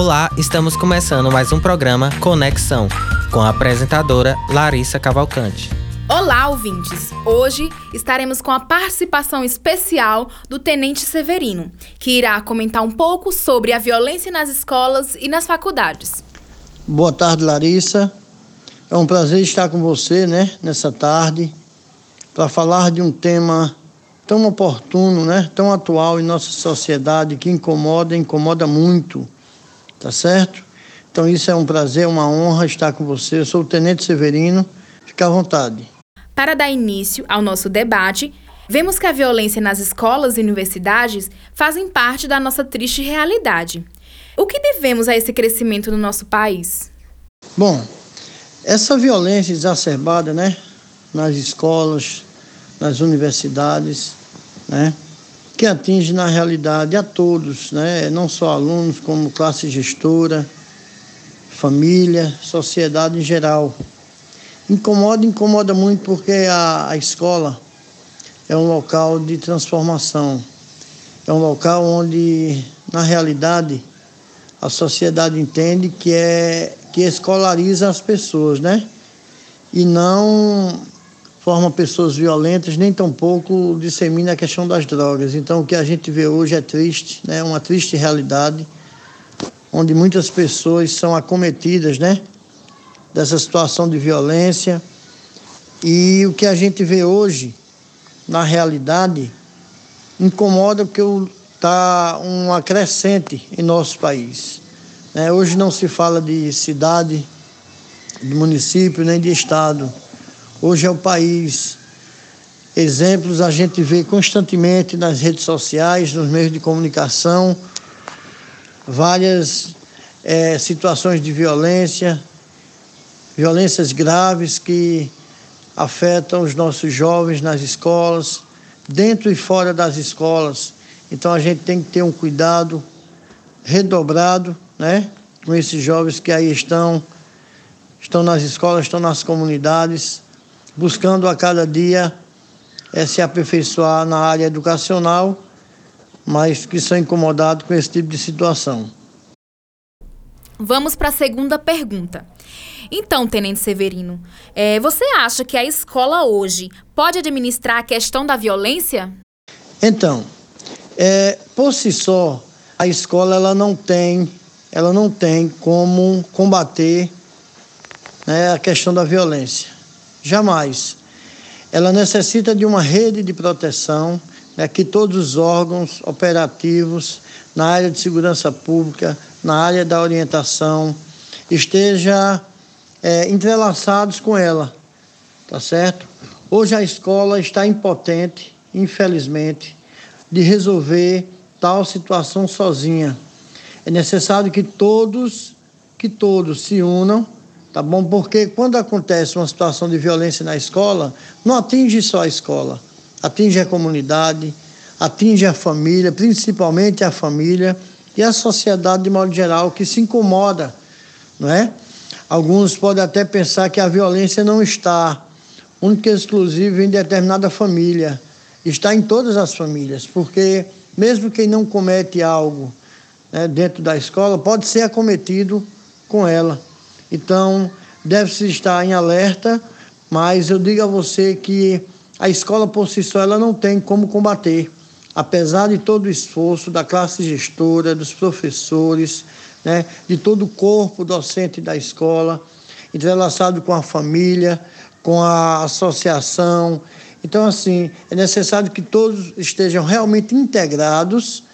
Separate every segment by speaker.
Speaker 1: Olá, estamos começando mais um programa Conexão, com a apresentadora Larissa Cavalcante.
Speaker 2: Olá, ouvintes! Hoje estaremos com a participação especial do Tenente Severino, que irá comentar um pouco sobre a violência nas escolas e nas faculdades.
Speaker 3: Boa tarde, Larissa. É um prazer estar com você, né, nessa tarde, para falar de um tema tão oportuno, né, tão atual em nossa sociedade, que incomoda, incomoda muito, tá certo? Então isso é um prazer, uma honra estar com você. Eu sou o Tenente Severino. Fique à vontade.
Speaker 2: Para dar início ao nosso debate, vemos que a violência nas escolas e universidades fazem parte da nossa triste realidade. O que devemos a esse crescimento no nosso país?
Speaker 3: Bom, essa violência exacerbada, né, nas escolas, nas universidades, né, que atinge na realidade a todos, né, não só alunos, como classe gestora, família, sociedade em geral. Incomoda, incomoda muito porque a, a escola é um local de transformação, é um local onde, na realidade, a sociedade entende que é que escolariza as pessoas, né? E não forma pessoas violentas, nem tampouco dissemina a questão das drogas. Então, o que a gente vê hoje é triste, né? Uma triste realidade, onde muitas pessoas são acometidas, né? Dessa situação de violência. E o que a gente vê hoje, na realidade, incomoda porque está uma crescente em nosso país. É, hoje não se fala de cidade, de município, nem de estado. Hoje é o país. Exemplos a gente vê constantemente nas redes sociais, nos meios de comunicação, várias é, situações de violência, violências graves que afetam os nossos jovens nas escolas, dentro e fora das escolas. Então a gente tem que ter um cuidado redobrado né? Com esses jovens que aí estão, estão nas escolas, estão nas comunidades, buscando a cada dia é, se aperfeiçoar na área educacional, mas que são incomodados com esse tipo de situação.
Speaker 2: Vamos para a segunda pergunta. Então, Tenente Severino, é, você acha que a escola hoje pode administrar a questão da violência?
Speaker 3: Então, é, por si só, a escola ela não tem ela não tem como combater né, a questão da violência. Jamais. Ela necessita de uma rede de proteção né, que todos os órgãos operativos na área de segurança pública, na área da orientação, estejam é, entrelaçados com ela, tá certo? Hoje a escola está impotente, infelizmente, de resolver tal situação sozinha. É necessário que todos, que todos se unam, tá bom? Porque quando acontece uma situação de violência na escola, não atinge só a escola, atinge a comunidade, atinge a família, principalmente a família e a sociedade de modo geral que se incomoda, não é? Alguns podem até pensar que a violência não está única e exclusiva em determinada família, está em todas as famílias, porque mesmo quem não comete algo né, dentro da escola pode ser acometido com ela. Então, deve-se estar em alerta, mas eu digo a você que a escola por si só ela não tem como combater, apesar de todo o esforço da classe gestora, dos professores, né, de todo o corpo docente da escola, entrelaçado com a família, com a associação. Então, assim, é necessário que todos estejam realmente integrados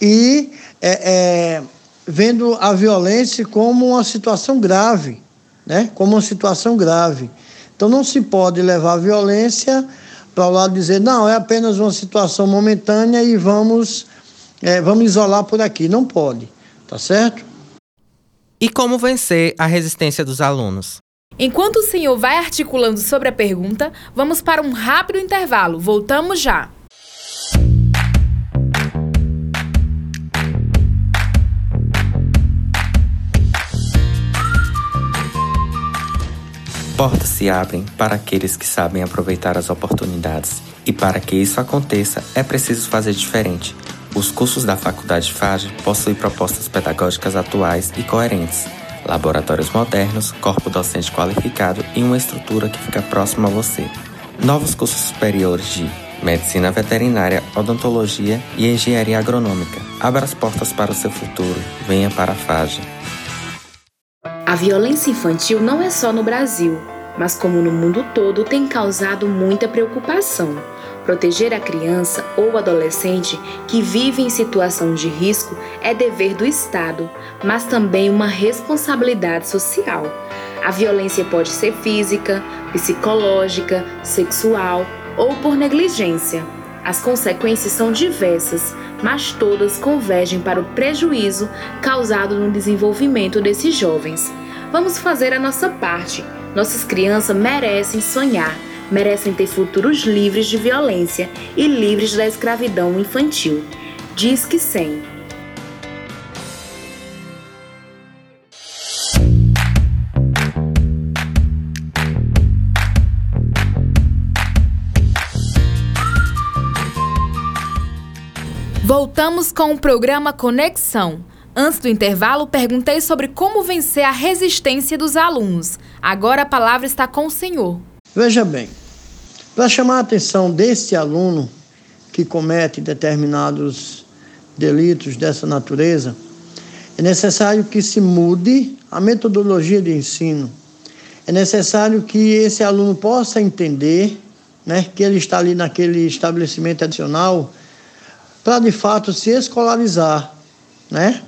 Speaker 3: e é, é, vendo a violência como uma situação grave, né? Como uma situação grave. Então não se pode levar a violência para o lado de dizer não é apenas uma situação momentânea e vamos é, vamos isolar por aqui. Não pode, tá certo?
Speaker 1: E como vencer a resistência dos alunos?
Speaker 2: Enquanto o senhor vai articulando sobre a pergunta, vamos para um rápido intervalo. Voltamos já.
Speaker 1: Portas se abrem para aqueles que sabem aproveitar as oportunidades. E para que isso aconteça, é preciso fazer diferente. Os cursos da Faculdade FAGE possuem propostas pedagógicas atuais e coerentes, laboratórios modernos, corpo docente qualificado e uma estrutura que fica próxima a você. Novos cursos superiores de Medicina Veterinária, Odontologia e Engenharia Agronômica. Abra as portas para o seu futuro. Venha para a FAGE.
Speaker 2: A violência infantil não é só no Brasil, mas como no mundo todo tem causado muita preocupação. Proteger a criança ou adolescente que vive em situação de risco é dever do Estado, mas também uma responsabilidade social. A violência pode ser física, psicológica, sexual ou por negligência. As consequências são diversas, mas todas convergem para o prejuízo causado no desenvolvimento desses jovens. Vamos fazer a nossa parte. Nossas crianças merecem sonhar, merecem ter futuros livres de violência e livres da escravidão infantil. Diz que sim. Voltamos com o programa Conexão. Antes do intervalo, perguntei sobre como vencer a resistência dos alunos. Agora a palavra está com o senhor.
Speaker 3: Veja bem, para chamar a atenção desse aluno que comete determinados delitos dessa natureza, é necessário que se mude a metodologia de ensino. É necessário que esse aluno possa entender né, que ele está ali naquele estabelecimento adicional para de fato se escolarizar, né?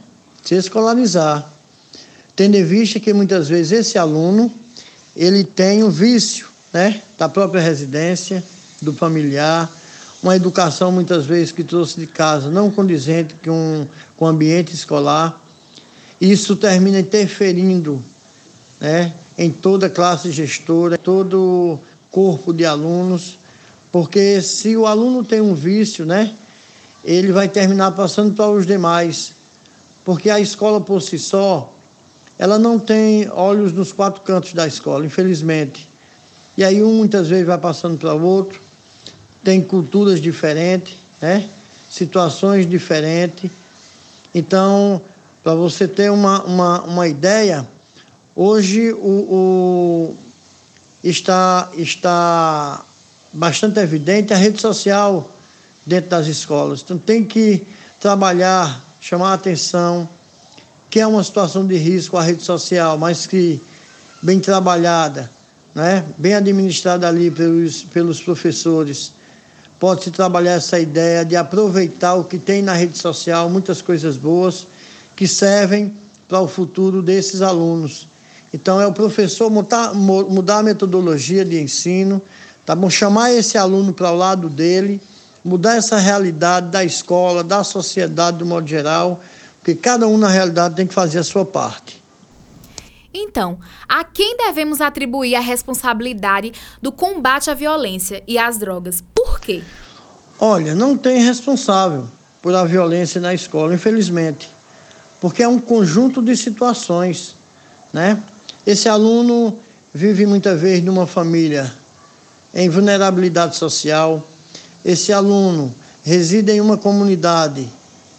Speaker 3: Se escolarizar. Tendo em vista que muitas vezes esse aluno ele tem um vício, né? Da própria residência, do familiar, uma educação muitas vezes que trouxe de casa não condizente com, com o ambiente escolar. Isso termina interferindo né, em toda classe gestora, todo corpo de alunos, porque se o aluno tem um vício, né, ele vai terminar passando para os demais, porque a escola por si só, ela não tem olhos nos quatro cantos da escola, infelizmente. E aí um muitas vezes vai passando para o outro, tem culturas diferentes, né? situações diferentes. Então, para você ter uma, uma, uma ideia, hoje o, o, está, está bastante evidente a rede social dentro das escolas. Então tem que trabalhar, chamar a atenção, que é uma situação de risco a rede social, mas que bem trabalhada, né? bem administrada ali pelos, pelos professores, pode-se trabalhar essa ideia de aproveitar o que tem na rede social, muitas coisas boas que servem para o futuro desses alunos. Então é o professor mudar, mudar a metodologia de ensino, tá bom? Chamar esse aluno para o lado dele mudar essa realidade da escola, da sociedade do modo geral, porque cada um na realidade tem que fazer a sua parte.
Speaker 2: Então, a quem devemos atribuir a responsabilidade do combate à violência e às drogas? Por quê?
Speaker 3: Olha, não tem responsável por a violência na escola, infelizmente, porque é um conjunto de situações, né? Esse aluno vive muitas vezes numa família em vulnerabilidade social, esse aluno reside em uma comunidade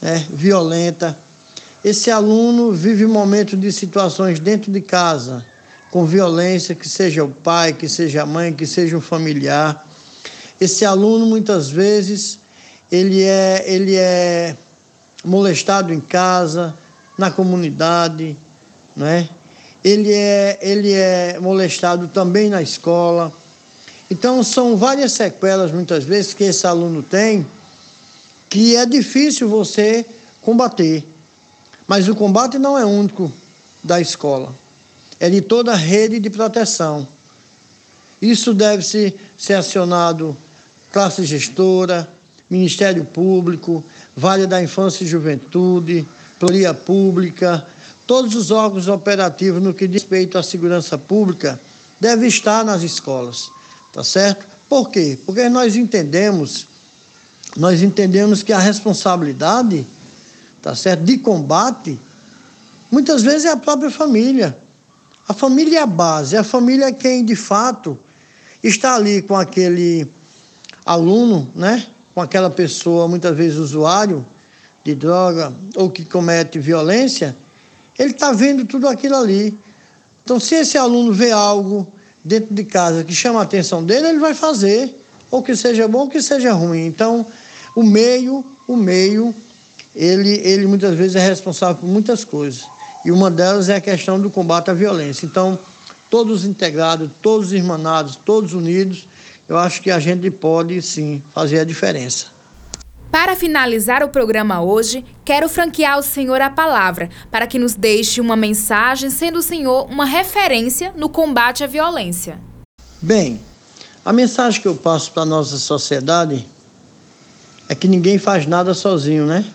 Speaker 3: né, violenta, esse aluno vive momentos de situações dentro de casa, com violência, que seja o pai, que seja a mãe, que seja um familiar. Esse aluno, muitas vezes, ele é, ele é molestado em casa, na comunidade, né? ele, é, ele é molestado também na escola. Então, são várias sequelas, muitas vezes, que esse aluno tem, que é difícil você combater. Mas o combate não é único da escola, é de toda a rede de proteção. Isso deve -se ser acionado classe gestora, Ministério Público, Vale da Infância e Juventude, Ploria Pública, todos os órgãos operativos no que diz respeito à segurança pública devem estar nas escolas. Tá certo? Por quê? Porque nós entendemos, nós entendemos que a responsabilidade, tá certo, de combate, muitas vezes é a própria família. A família é a base, a família é quem de fato está ali com aquele aluno, né? Com aquela pessoa, muitas vezes usuário, de droga ou que comete violência, ele está vendo tudo aquilo ali. Então, se esse aluno vê algo dentro de casa que chama a atenção dele, ele vai fazer, ou que seja bom ou que seja ruim. Então, o meio, o meio, ele, ele muitas vezes é responsável por muitas coisas. E uma delas é a questão do combate à violência. Então, todos integrados, todos irmanados, todos unidos, eu acho que a gente pode sim fazer a diferença.
Speaker 2: Para finalizar o programa hoje, quero franquear ao Senhor a palavra, para que nos deixe uma mensagem, sendo o Senhor uma referência no combate à violência.
Speaker 3: Bem, a mensagem que eu passo para a nossa sociedade é que ninguém faz nada sozinho, né?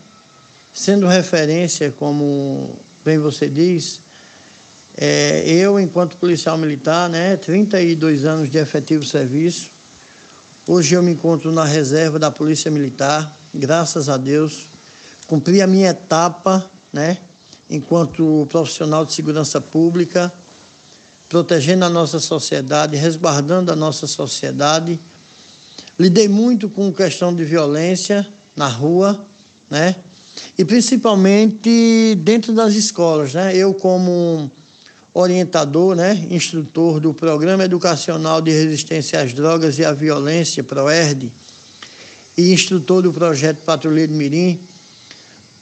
Speaker 3: Sendo referência, como bem você diz, é, eu, enquanto policial militar, né, 32 anos de efetivo serviço, hoje eu me encontro na reserva da Polícia Militar, graças a Deus, cumpri a minha etapa, né, enquanto profissional de segurança pública, protegendo a nossa sociedade, resguardando a nossa sociedade. Lidei muito com questão de violência na rua, né? E principalmente dentro das escolas, né? Eu como orientador, né, instrutor do Programa Educacional de Resistência às Drogas e à Violência, PROERD, e instrutor do projeto Patrulheiro Mirim,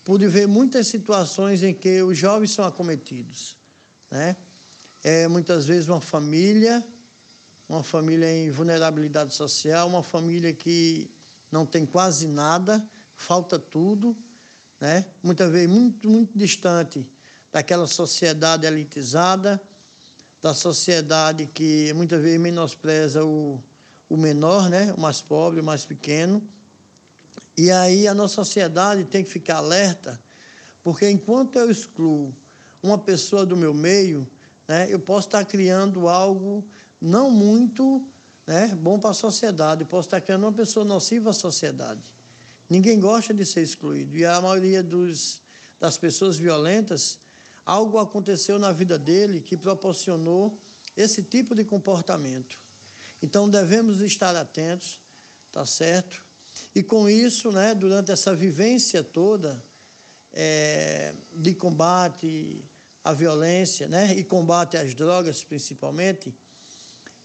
Speaker 3: pude ver muitas situações em que os jovens são acometidos. Né? É, muitas vezes uma família, uma família em vulnerabilidade social, uma família que não tem quase nada, falta tudo, né? muitas vezes muito, muito distante daquela sociedade elitizada, da sociedade que muitas vezes menospreza o, o menor, né? o mais pobre, o mais pequeno. E aí a nossa sociedade tem que ficar alerta, porque enquanto eu excluo uma pessoa do meu meio, né, eu posso estar criando algo não muito né, bom para a sociedade, eu posso estar criando uma pessoa nociva à sociedade. Ninguém gosta de ser excluído. E a maioria dos, das pessoas violentas, algo aconteceu na vida dele que proporcionou esse tipo de comportamento. Então devemos estar atentos, tá certo? E com isso, né, durante essa vivência toda é, de combate à violência né, e combate às drogas, principalmente,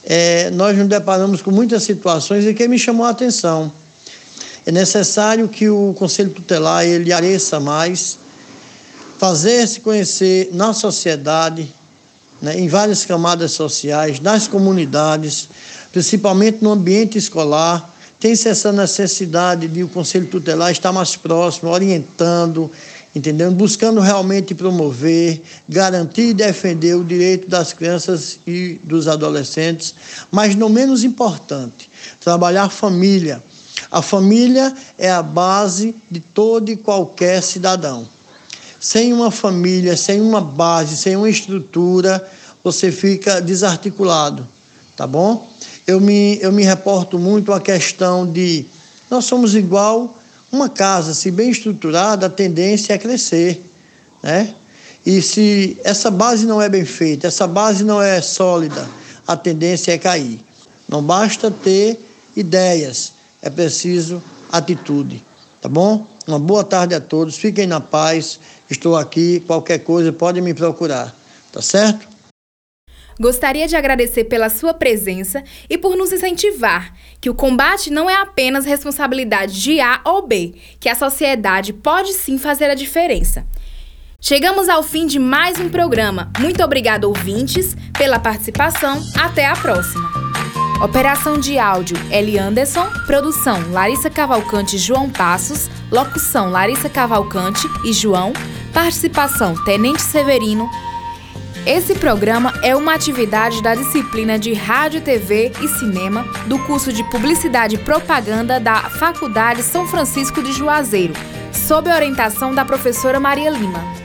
Speaker 3: é, nós nos deparamos com muitas situações e que me chamou a atenção. É necessário que o Conselho Tutelar ele areça mais, fazer-se conhecer na sociedade, né, em várias camadas sociais, nas comunidades, principalmente no ambiente escolar, tem-se essa necessidade de o Conselho Tutelar estar mais próximo, orientando, entendendo, buscando realmente promover, garantir e defender o direito das crianças e dos adolescentes, mas não menos importante, trabalhar família. A família é a base de todo e qualquer cidadão. Sem uma família, sem uma base, sem uma estrutura, você fica desarticulado, tá bom? eu me, eu me reporto muito à questão de nós somos igual uma casa, se bem estruturada, a tendência é crescer, né? E se essa base não é bem feita, essa base não é sólida, a tendência é cair. Não basta ter ideias, é preciso atitude, tá bom? Uma boa tarde a todos, fiquem na paz, estou aqui, qualquer coisa pode me procurar, tá certo?
Speaker 2: Gostaria de agradecer pela sua presença e por nos incentivar que o combate não é apenas responsabilidade de A ou B, que a sociedade pode sim fazer a diferença. Chegamos ao fim de mais um programa. Muito obrigado, ouvintes, pela participação. Até a próxima. Operação de áudio Eli Anderson, produção Larissa Cavalcante e João Passos, locução Larissa Cavalcante e João, participação Tenente Severino esse programa é uma atividade da disciplina de Rádio, TV e Cinema do curso de Publicidade e Propaganda da Faculdade São Francisco de Juazeiro, sob a orientação da professora Maria Lima.